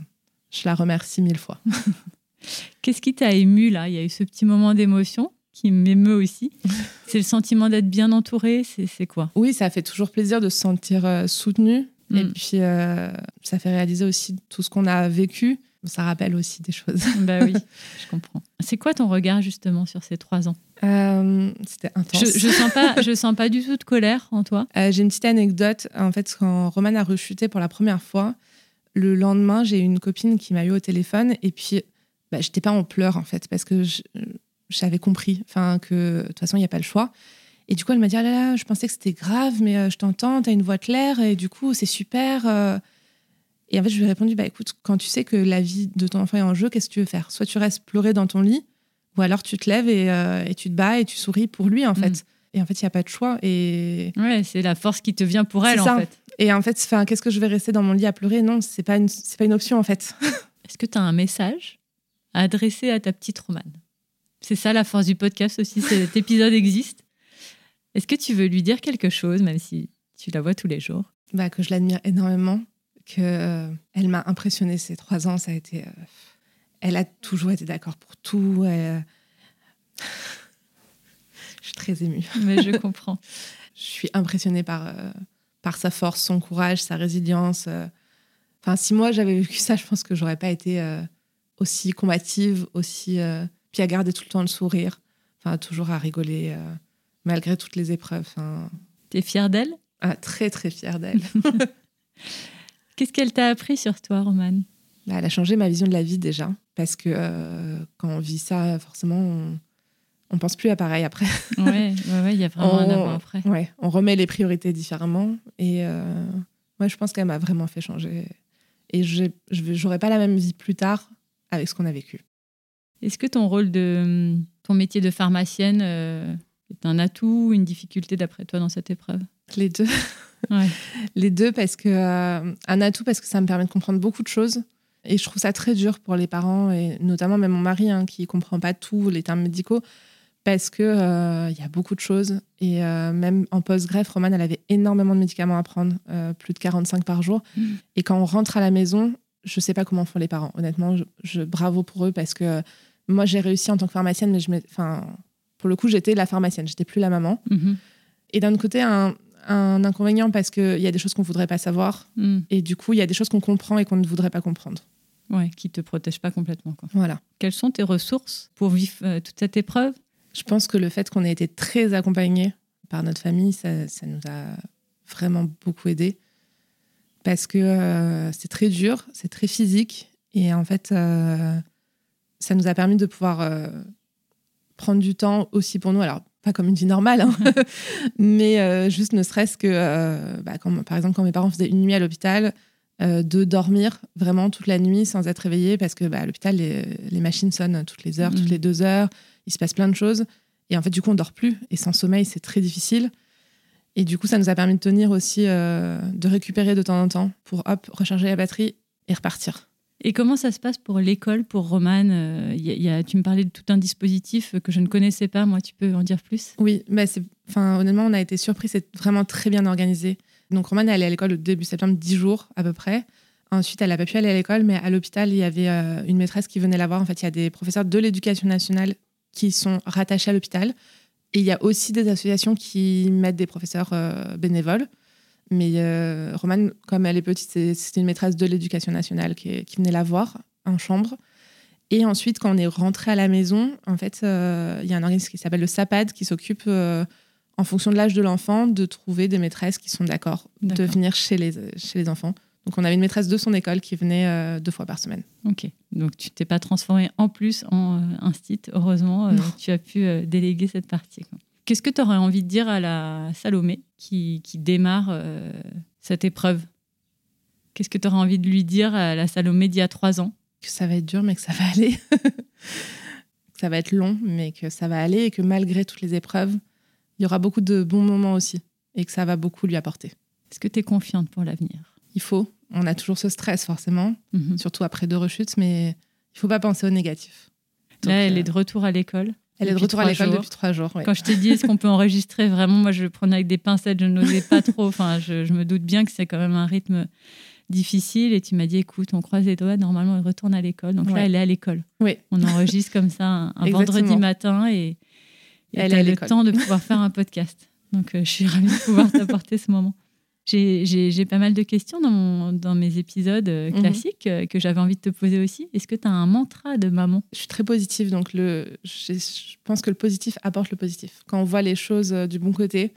je la remercie mille fois. [laughs] Qu'est-ce qui t'a ému là? Il y a eu ce petit moment d'émotion qui m'émeut aussi. [laughs] C'est le sentiment d'être bien entouré. C'est quoi? Oui, ça fait toujours plaisir de se sentir euh, Et mm. puis, ça fait réaliser aussi tout ce qu'on a vécu ça rappelle aussi des choses. [laughs] bah oui, [laughs] je comprends. C'est quoi ton regard justement sur ces trois ans? Euh, C'était intense. Je, je sens pas, je sens pas du tout de colère en toi. [laughs] Euh, j'ai une petite anecdote. En fait, quand Roman a rechuté pour la première fois, le lendemain, j'ai une copine qui m'a eu au téléphone et puis bah, j'étais pas en pleurs en fait parce que j'avais compris, enfin que de toute façon il n'y a pas le choix. Et du coup, elle m'a dit ah là là, je pensais que c'était grave, mais euh, je t'entends, tu as une voix claire et du coup c'est super. Et en fait, je lui ai répondu, bah écoute, quand tu sais que la vie de ton enfant est en jeu, qu'est-ce que tu veux faire? Soit tu restes pleurer dans ton lit, ou alors tu te lèves et, euh, et, tu te bats et tu souris pour lui, en fait. Mm. Et en fait, il n'y a pas de choix. Et Ouais, c'est la force qui te vient pour elle, en fait. Et en fait, qu'est-ce que je vais rester dans mon lit à pleurer? Non, c'est pas une, c'est pas une option en fait. [laughs] Est-ce que tu as un message à adresser à ta petite Romane? C'est ça la force du podcast aussi, cet épisode existe? Est-ce que tu veux lui dire quelque chose, même si tu la vois tous les jours? Bah, que je l'admire énormément, que euh, elle m'a impressionnée ces trois ans. Ça a été, euh, elle a toujours été d'accord pour tout. elle- [laughs] je suis très émue. [laughs] Mais je comprends. Je suis impressionnée par euh, par sa force, son courage, sa résilience. euh. Enfin, si moi j'avais vécu ça, je pense que j'aurais pas été euh, aussi combative, aussi euh, puis à garder tout le temps le sourire, enfin toujours à rigoler euh, malgré toutes les épreuves. Enfin, T'es fière d'elle? Ah, très très fière d'elle. [laughs] Qu'est-ce qu'elle t'a appris sur toi, Romane? Bah, elle a changé ma vision de la vie déjà. Parce que euh, quand on vit ça, forcément, on, on pense plus à pareil après. Ouais, ouais, il y a vraiment [laughs] un On- avant après. Ouais, on remet les priorités différemment. Et euh, moi, je pense qu'elle m'a vraiment fait changer. Et je j'aurais pas la même vie plus tard avec ce qu'on a vécu. Est-ce que ton rôle de ton métier de pharmacienne euh, est un atout ou une difficulté d'après toi dans cette épreuve Les deux. Ouais. [laughs] Les deux, parce que euh, un atout, parce que ça me permet de comprendre beaucoup de choses. Et je trouve ça très dur pour les parents, et notamment même mon mari, hein, qui comprend pas tout, les termes médicaux, parce que euh, y a beaucoup de choses. Et euh, même en post-greffe, Romane, elle avait énormément de médicaments à prendre, plus de 45 par jour. Mm. Et quand on rentre à la maison, je sais pas comment font les parents. Honnêtement, je, je- bravo pour eux, parce que moi, j'ai réussi en tant que pharmacienne, mais je enfin, pour le coup, j'étais la pharmacienne, j'étais plus la maman. Mhm. Et d'un autre côté, un, un inconvénient parce qu'il y a des choses qu'on voudrait pas savoir. Mm. Et du coup, il y a des choses qu'on comprend et qu'on ne voudrait pas comprendre. Ouais, qui te protège pas complètement. Quoi. Voilà. Quelles sont tes ressources pour vivre euh, toute cette épreuve? Je pense que le fait qu'on ait été très accompagnés par notre famille, ça, ça nous a vraiment beaucoup aidés. Parce que euh, c'est très dur, c'est très physique. Et en fait, euh, ça nous a permis de pouvoir prendre du temps aussi pour nous. Alors, pas comme une vie normale, hein, [laughs] [laughs] mais euh, juste ne serait-ce que, euh, bah, quand- par exemple, quand mes parents faisaient une nuit à l'hôpital, euh, de dormir vraiment toute la nuit sans être réveillés parce que bah, à l'hôpital, les, les machines sonnent toutes les heures, toutes les deux heures, il se passe plein de choses. Et en fait, du coup, on dort plus. Et sans sommeil, c'est très difficile. Et du coup, ça nous a permis de tenir aussi, de récupérer de temps en temps pour hop, recharger la batterie et repartir. Et comment ça se passe pour l'école, pour Romane Euh, Tu me parlais de tout un dispositif que je ne connaissais pas. Moi, tu peux en dire plus? Oui, mais c'est, enfin, honnêtement, on a été surpris. C'est vraiment très bien organisé. Donc, Romane, elle est à l'école au début septembre, 10 jours à peu près. Ensuite, elle n'a pas pu aller à l'école, mais à l'hôpital, il y avait euh, une maîtresse qui venait la voir. En fait, il y a des professeurs de l'éducation nationale qui sont rattachés à l'hôpital. Et il y a aussi des associations qui mettent des professeurs euh, bénévoles. Mais euh, Romane, comme elle est petite, c'était une maîtresse de l'éducation nationale qui, qui venait la voir en chambre. Et ensuite, quand on est rentré à la maison, en fait, euh, il y a un organisme qui s'appelle le SAPAD qui s'occupe, euh, en fonction de l'âge de l'enfant, de trouver des maîtresses qui sont d'accord de venir chez les, chez les enfants. Donc, on avait une maîtresse de son école qui venait deux fois par semaine. Ok. Donc, tu t'es pas transformé en plus en euh, instit. Heureusement, tu as pu déléguer cette partie. quoi. Qu'est-ce que tu aurais envie de dire à la Salomé qui, qui démarre euh, cette épreuve? Qu'est-ce que tu aurais envie de lui dire à la Salomé d'il y a trois ans? Que ça va être dur, mais que ça va aller. [laughs] que ça va être long, mais que ça va aller et que malgré toutes les épreuves, il y aura beaucoup de bons moments aussi et que ça va beaucoup lui apporter. Est-ce que tu es confiante pour l'avenir? Il faut. On a toujours ce stress, forcément, Mhm. surtout après deux rechutes, mais il faut pas penser au négatif. Donc, Là, elle euh, est de retour à l'école. Elle est de retour à l'école depuis trois jours. ouais. Quand je t'ai dit, est-ce qu'on peut enregistrer Vraiment, moi, je le prenais avec des pincettes, je n'osais pas trop. [laughs] Enfin, je, je me doute bien que c'est quand même un rythme difficile. Et tu m'as dit, écoute, on croise les doigts, normalement, elle retourne à l'école. Donc là, elle est à l'école. Oui. On enregistre comme ça un, vendredi matin et, et Elle as le temps de pouvoir faire un podcast. Donc, euh, je suis ravie de pouvoir [laughs] t'apporter ce moment. J'ai- pas mal de questions dans, mon- dans mes épisodes euh, Mhm. classiques euh, que j'avais envie de te poser aussi. Est-ce que tu as un mantra de maman? Je suis très positive, donc le, je, je pense que le positif apporte le positif. Quand on voit les choses euh, du bon côté,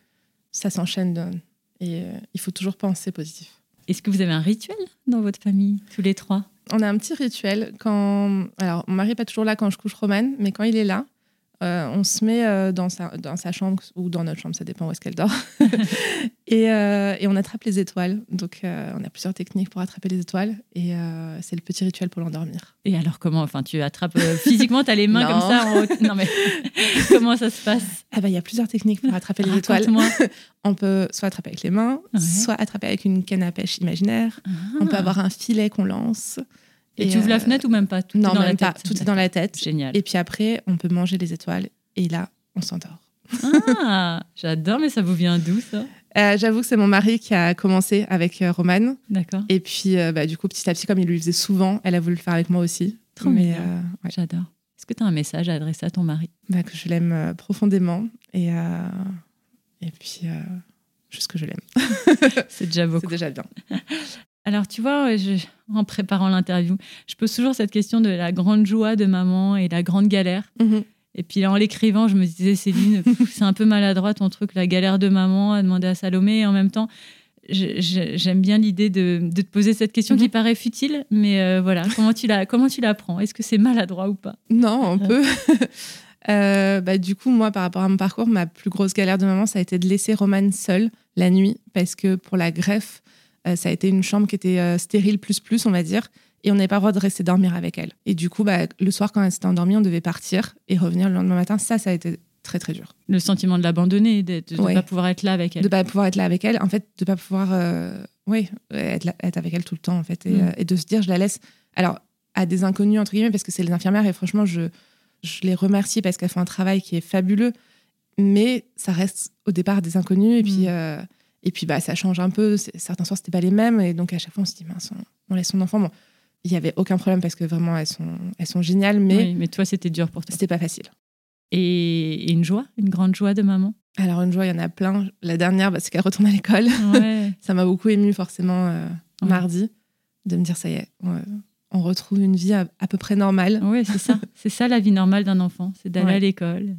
ça s'enchaîne. Et euh, il faut toujours penser positif. Est-ce que vous avez un rituel dans votre famille, tous les trois? On a un petit rituel quand. Alors, mon mari n'est pas toujours là quand je couche Romane, mais quand il est là, Euh, on se met euh, dans, sa, dans sa chambre ou dans notre chambre, ça dépend où est-ce qu'elle dort. [laughs] [laughs] et, euh, et, on attrape les étoiles. Donc, on a plusieurs techniques pour attraper les étoiles. Et c'est le petit rituel pour l'endormir. Et alors, comment Enfin, tu attrapes physiquement, tu as les mains comme ça en haut. [laughs] Non, mais comment ça se passe? Ah bah, Il y a plusieurs techniques pour attraper les étoiles. on peut soit attraper avec les mains, soit attraper avec une canne à pêche imaginaire. On peut ah. avoir un filet qu'on lance. Et, tu ouvres la fenêtre ou même pas? Tout Non, même pas. Tout est dans la tête. Génial. Et puis après, on peut manger les étoiles. Et là, on s'endort. Ah, [laughs] j'adore, mais ça vous vient d'où ça? Euh, J'avoue que c'est mon mari qui a commencé avec euh, Romane. D'accord. Et puis, euh, bah, du coup, petit à petit, comme il le faisait souvent, elle a voulu le faire avec moi aussi. Trop mais, J'adore. Est-ce que tu as un message à adresser à ton mari? Bah, Que je l'aime profondément et, et puis juste que je l'aime. [laughs] c'est déjà beaucoup. C'est déjà bien. [laughs] Alors, tu vois, en préparant l'interview, je pose toujours cette question de la grande joie de maman et la grande galère. Mhm. Et puis en l'écrivant, je me disais, Céline, [laughs] c'est un peu maladroit ton truc, la galère de maman à demander à Salomé. Et en même temps, j'aime bien l'idée de, te poser cette question qui mhm. paraît futile, mais euh, voilà, comment tu la, comment tu l'apprends Est-ce que c'est maladroit ou pas? Non, un peu. [laughs] Euh, bah, du coup, moi, par rapport à mon parcours, ma plus grosse galère de maman, ça a été de laisser Romane seule la nuit, parce que pour la greffe, euh, ça a été une chambre qui était euh, stérile plus plus, on va dire. Et on n'avait pas le droit de rester dormir avec elle. Et du coup, bah, le soir, quand elle s'était endormie, on devait partir et revenir le lendemain matin. Ça, ça a été très, très dur. Le sentiment de l'abandonner, de ne pas pouvoir être là avec elle. De ne pas pouvoir être là avec elle. En fait, de ne pas pouvoir euh, oui, être, être, avec elle tout le temps, en fait. Mm. Et, de se dire, je la laisse. Alors, à des inconnus, entre guillemets, parce que c'est les infirmières. Et franchement, je, je les remercie parce qu'elles font un travail qui est fabuleux. Mais ça reste au départ des inconnus. Et puis. Mm. Et puis, bah, ça change un peu. Certains soirs, c'était pas les mêmes. Et donc, à chaque fois, on se dit, mince, on, laisse son enfant. Bon, il n'y avait aucun problème parce que vraiment, elles sont, elles sont géniales. Mais, oui, mais toi, c'était dur pour toi. C'était pas facile. Et, une joie, une grande joie de maman? Alors, une joie, il y en a plein. La dernière, bah, c'est qu'elle retourne à l'école. [laughs] ça m'a beaucoup ému forcément, euh, mardi, de me dire, ça y est, on, retrouve une vie à, à peu près normale. Oui, c'est ça. [laughs] c'est ça la vie normale d'un enfant, c'est d'aller à l'école,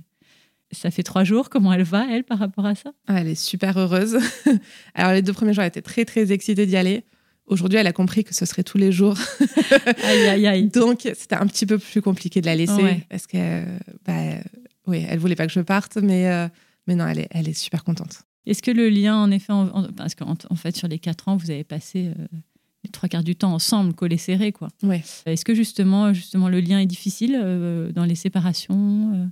ça fait trois jours. Comment elle va, elle, par rapport à ça? Ah, Elle est super heureuse. [laughs] Alors, les deux premiers jours, elle était très, très excitée d'y aller. Aujourd'hui, elle a compris que ce serait tous les jours. [laughs] aïe, aïe, aïe. [laughs] Donc, c'était un petit peu plus compliqué de la laisser. Parce que, bah, oui, elle voulait pas que je parte, mais, euh, mais non, elle est, elle est super contente. Est-ce que le lien, en effet, parce qu'en en fait, sur les quatre ans, vous avez passé euh, les trois quarts du temps ensemble, collés serrés, quoi. Ouais. Est-ce que justement, justement, le lien est difficile euh, dans les séparations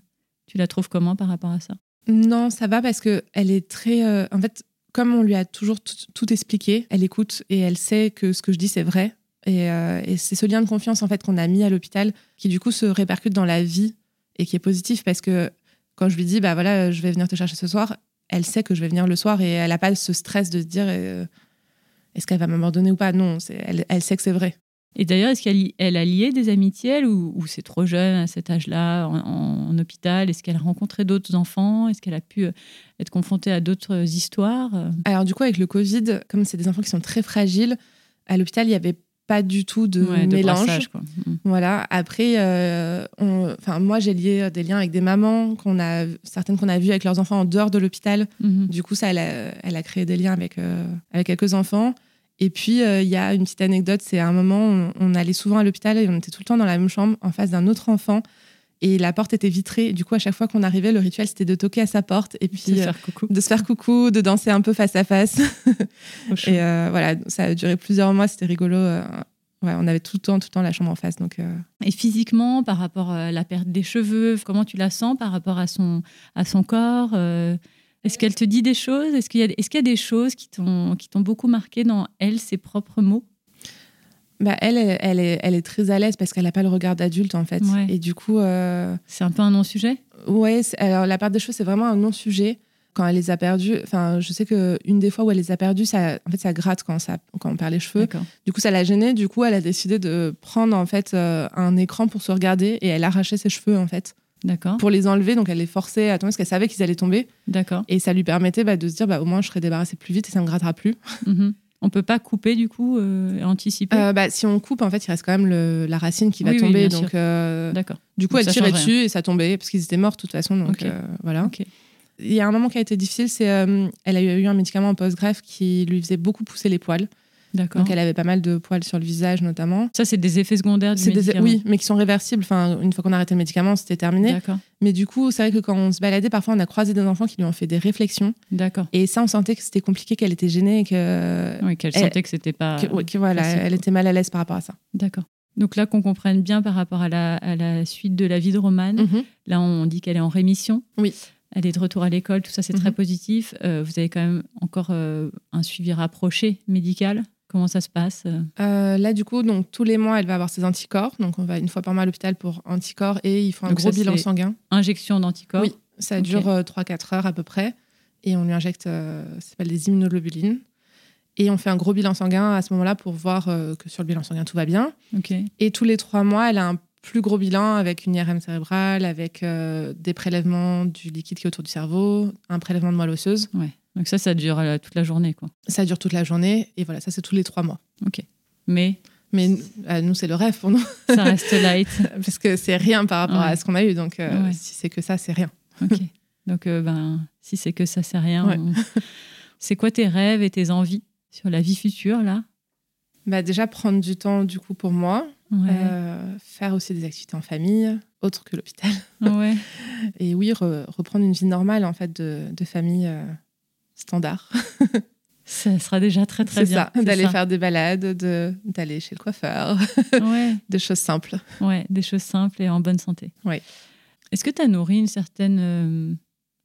tu la trouves comment par rapport à ça? Non, ça va parce que elle est très. Euh, en fait, comme on lui a toujours tout, expliqué, elle écoute et elle sait que ce que je dis c'est vrai. Euh, et, c'est ce lien de confiance en fait qu'on a mis à l'hôpital qui du coup se répercute dans la vie et qui est positif parce que quand je lui dis bah voilà je vais venir te chercher ce soir, elle sait que je vais venir le soir et elle n'a pas ce stress de se dire euh, est-ce qu'elle va m'abandonner ou pas? Non, elle, elle sait que c'est vrai. Et d'ailleurs, est-ce qu'elle a lié des amitiés ou, c'est trop jeune à cet âge-là en, hôpital? Est-ce qu'elle a rencontré d'autres enfants? Est-ce qu'elle a pu euh, être confrontée à d'autres histoires Alors du coup, avec le Covid, comme c'est des enfants qui sont très fragiles, à l'hôpital, il n'y avait pas du tout de mélange. Mm. Voilà. Après, euh, moi, j'ai lié des liens avec des mamans, qu'on a, certaines qu'on a vues avec leurs enfants en dehors de l'hôpital. Mm-hmm. Du coup, ça, elle a, elle a, créé des liens avec, euh, avec quelques enfants. Et puis, euh, il y a une petite anecdote, c'est à un moment, on, allait souvent à l'hôpital et on était tout le temps dans la même chambre, en face d'un autre enfant. Et la porte était vitrée. du coup, à chaque fois qu'on arrivait, le rituel, c'était de toquer à sa porte et puis de se faire coucou, de, se faire coucou, de danser un peu face à face. [laughs] et euh, voilà, ça a duré plusieurs mois, c'était rigolo. Euh, ouais, on avait tout le temps, tout le temps la chambre en face. Donc, Et physiquement, par rapport à la perte des cheveux, comment tu la sens par rapport à son, à son corps est-ce qu'elle te dit des choses? Est-ce qu'il y, est y, a des choses qui t'ont beaucoup marqué dans elle, ses propres mots? Bah, elle, elle, est, elle est très à l'aise parce qu'elle n'a pas le regard d'adulte, en fait. Et du coup. Euh, c'est un peu un non-sujet? Oui, alors la part des choses, c'est vraiment un non-sujet. Quand elle les a perdus, enfin, je sais qu'une des fois où elle les a perdus, ça, en fait, ça gratte quand, ça, quand on perd les cheveux. Du coup, ça l'a gênée. Du coup, elle a décidé de prendre, en fait, euh, un écran pour se regarder et elle arrachait ses cheveux, en fait. D'accord. Pour les enlever, donc elle les forçait à tomber parce qu'elle savait qu'ils allaient tomber. D'accord. Et ça lui permettait bah, de se dire bah, au moins je serai débarrassée plus vite et ça me grattera plus. Mhm. On peut pas couper du coup, euh, anticiper euh, bah, Si on coupe, en fait, il reste quand même le, la racine qui va tomber. donc, euh, D'accord. Du coup, elle tirait dessus et ça tombait parce qu'ils étaient morts de toute façon. Donc voilà. Il y a un moment qui a été difficile, c'est elle a eu un médicament en post-greffe qui lui faisait beaucoup pousser les poils. Donc elle avait pas mal de poils sur le visage notamment. Ça, c'est des effets secondaires du des- médicament. oui, mais qui sont réversibles. Enfin, une fois qu'on a arrêté le médicament, c'était terminé. Mais du coup, c'est vrai que quand on se baladait, parfois on a croisé des enfants qui lui ont fait des réflexions. D'accord. Et ça, on sentait que c'était compliqué, qu'elle était gênée et que, Oui, qu'elle Elle- sentait que c'était pas. que- voilà, facile, elle était mal à l'aise par rapport à ça. D'accord. Donc là, qu'on comprenne bien par rapport à la, à la suite de la vie de Romane, Mhm. là, on dit qu'elle est en rémission. Oui. Elle est de retour à l'école, tout ça, c'est très Mhm. positif. Euh, vous avez quand même encore euh, un suivi rapproché médical. Comment ça se passe euh Euh, là, du coup, donc tous les mois, elle va avoir ses anticorps. Donc, on va une fois par mois à l'hôpital pour anticorps et ils font un Donc gros ça, bilan sanguin. Injection d'anticorps Oui. Ça dure euh, 3-4 heures à peu près. Et on lui injecte, euh, ça s'appelle des immunoglobulines. Et on fait un gros bilan sanguin à ce moment-là pour voir que sur le bilan sanguin, tout va bien. Et tous les trois mois, elle a un plus gros bilan avec une IRM cérébrale, avec des prélèvements du liquide qui est autour du cerveau, un prélèvement de moelle osseuse. Ouais. Donc ça, ça dure euh, toute la journée, quoi. Ça dure toute la journée. Et voilà, ça, c'est tous les trois mois. Ok. Mais Mais euh, nous, c'est le rêve pour nous, [laughs] ça reste light. [laughs] parce que c'est rien par rapport Ouais. à ce qu'on a eu. Donc, euh, Ouais. si c'est que ça, c'est rien. Ok. Donc, euh, ben, si c'est que ça, c'est rien. Ouais. on- [laughs] C'est quoi tes rêves et tes envies sur la vie future, là? Bah, déjà, prendre du temps, du coup, pour moi. Faire aussi des activités en famille, autres que l'hôpital. ouais. Et oui, re- reprendre une vie normale, en fait, de, de famille standard. Ça sera déjà très, très C'est bien. ça, C'est d'aller ça. faire des balades, de- d'aller chez le coiffeur, [laughs] Ouais. des choses simples. Ouais, des choses simples et en bonne santé. Ouais. Est-ce que tu as nourri une certaine euh,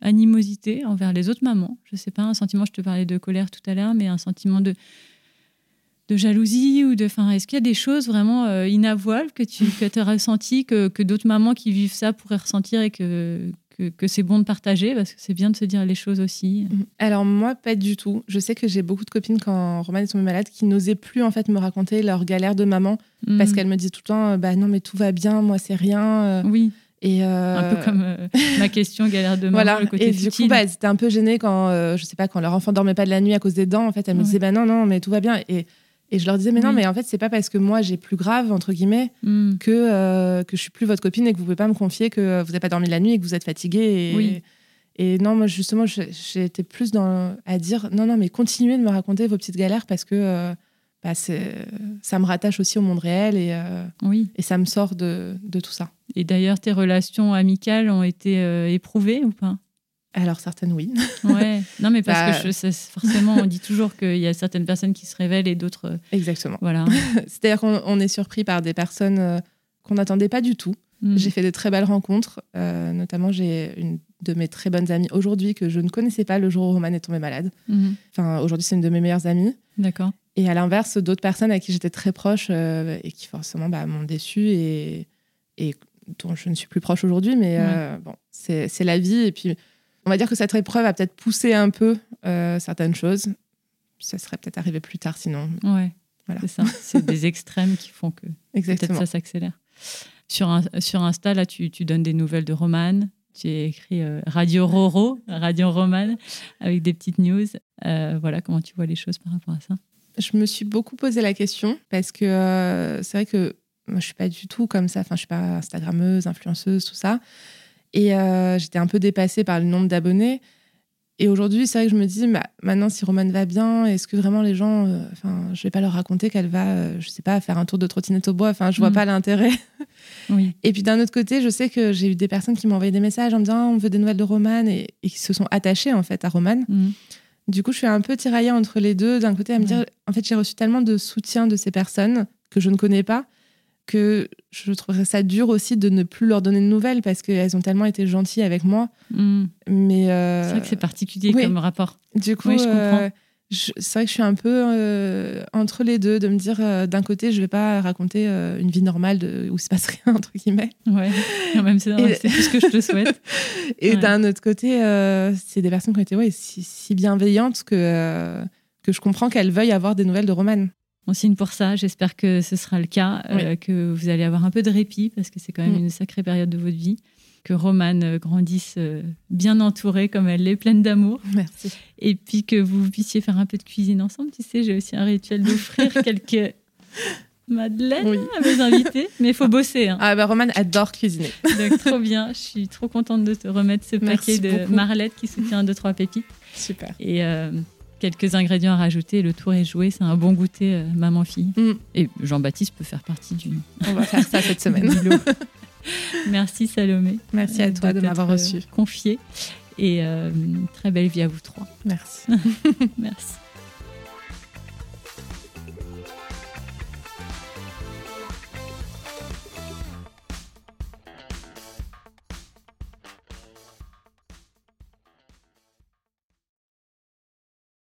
animosité envers les autres mamans? Je sais pas, un sentiment, je te parlais de colère tout à l'heure, mais un sentiment de, de jalousie ou de. Enfin, est-ce qu'il y a des choses vraiment euh, inavouables que tu que as ressenties, que, que d'autres mamans qui vivent ça pourraient ressentir et que, que, que c'est bon de partager Parce que c'est bien de se dire les choses aussi. Alors moi, pas du tout. Je sais que j'ai beaucoup de copines quand Roman est tombée malade qui n'osaient plus en fait me raconter leur galère de maman parce Mm. qu'elles me disaient tout le temps, bah non mais tout va bien, moi c'est rien. euh, Oui, Et euh, un peu comme euh, [laughs] ma question galère de maman, voilà. le côté et du coup, bah, elles étaient un peu gênées quand, euh, je sais pas, quand leur enfant dormait pas de la nuit à cause des dents. En fait, elles me Ouais. disaient, bah non, non, mais tout va bien. Et, et je leur disais, mais non, Oui. mais en fait, c'est pas parce que moi j'ai plus grave, entre guillemets, Mm. que, euh, que je suis plus votre copine et que vous pouvez pas me confier que vous n'avez pas dormi la nuit et que vous êtes fatiguée. Et, Oui. et non, moi justement, j'étais plus dans à dire non, non, mais continuez de me raconter vos petites galères parce que euh, bah, ça me rattache aussi au monde réel et, euh, Oui. et ça me sort de, de tout ça. Et d'ailleurs, tes relations amicales ont été euh, éprouvées ou pas? Alors certaines, oui. [laughs] Ouais. Non, mais parce Bah, que je, c'est- forcément, on dit toujours qu'il y a certaines personnes qui se révèlent et d'autres. euh, Exactement. voilà. [laughs] C'est-à-dire qu'on on est surpris par des personnes euh, qu'on n'attendait pas du tout. Mm. J'ai fait de très belles rencontres. euh, notamment, j'ai une de mes très bonnes amies aujourd'hui que je ne connaissais pas le jour où Roman est tombé malade. Mhm. Enfin, aujourd'hui, c'est une de mes meilleures amies. D'accord. Et à l'inverse, d'autres personnes à qui j'étais très proche euh, et qui forcément bah, m'ont déçue et, et dont je ne suis plus proche aujourd'hui. Mais euh, bon, c'est c'est la vie. Et puis, on va dire que cette épreuve a peut-être poussé un peu euh, certaines choses. Ça serait peut-être arrivé plus tard sinon. Ouais. Voilà. C'est ça. C'est des [laughs] extrêmes qui font que peut-être ça s'accélère. Sur, un, sur Insta, là, tu, tu donnes des nouvelles de Romane. Tu as écrit euh, Radio Roro, Radio Romane, avec des petites news. Euh, voilà comment tu vois les choses par rapport à ça? Je me suis beaucoup posé la question parce que euh, c'est vrai que moi, je suis pas du tout comme ça. Enfin, je suis pas Instagrammeuse, influenceuse, tout ça. Et euh, j'étais un peu dépassée par le nombre d'abonnés. Et aujourd'hui, c'est vrai que je me dis, bah, maintenant, si Romane va bien, est-ce que vraiment les gens, euh, enfin, je vais pas leur raconter qu'elle va, euh, je sais pas, faire un tour de trottinette au bois. Enfin, je vois Mm. pas l'intérêt. [laughs] Oui. Et puis d'un autre côté, je sais que j'ai eu des personnes qui m'ont envoyé des messages en me disant, Ah, on veut des nouvelles de Romane et, et qui se sont attachées en fait à Romane. Mhm. Du coup, je suis un peu tiraillée entre les deux. D'un côté, à me Ouais. dire, en fait, j'ai reçu tellement de soutien de ces personnes que je ne connais pas que je trouverais ça dur aussi de ne plus leur donner de nouvelles parce qu'elles ont tellement été gentilles avec moi. Mais euh, C'est vrai que c'est particulier oui. comme rapport. du coup, Oui, je euh, comprends. c'est vrai que je suis un peu euh, entre les deux, de me dire, d'un côté, je vais pas raconter une vie normale de, où il se passe rien, entre guillemets. Ouais. Quand même, c'est Et- tout ce que je te souhaite. [laughs] Et Ouais. d'un autre côté, c'est des personnes qui ont été ouais, si, si bienveillantes que, que je comprends qu'elles veuillent avoir des nouvelles de Romane. On signe pour ça. J'espère que ce sera le cas, euh, que vous allez avoir un peu de répit parce que c'est quand même Mm. une sacrée période de votre vie. Que Romane euh, grandisse euh, bien entourée comme elle l'est, pleine d'amour. Merci. Et puis que vous puissiez faire un peu de cuisine ensemble. Tu sais, j'ai aussi un rituel d'offrir [laughs] quelques madeleines Oui. à mes invités. Mais il faut bosser. hein. Ah bah Romane adore cuisiner. Donc trop bien. Je suis trop contente de te remettre ce Merci paquet de beaucoup. marlettes qui soutient deux, trois pépites. Super. Et euh, quelques ingrédients à rajouter, le tour est joué. C'est un bon goûter euh, maman-fille. Mm. Et Jean-Baptiste peut faire partie du, On va faire ça cette [laughs] semaine. Merci Salomé. Merci à toi de m'avoir euh, reçu. Confié. Et euh, très belle vie à vous trois. Merci. [laughs] Merci.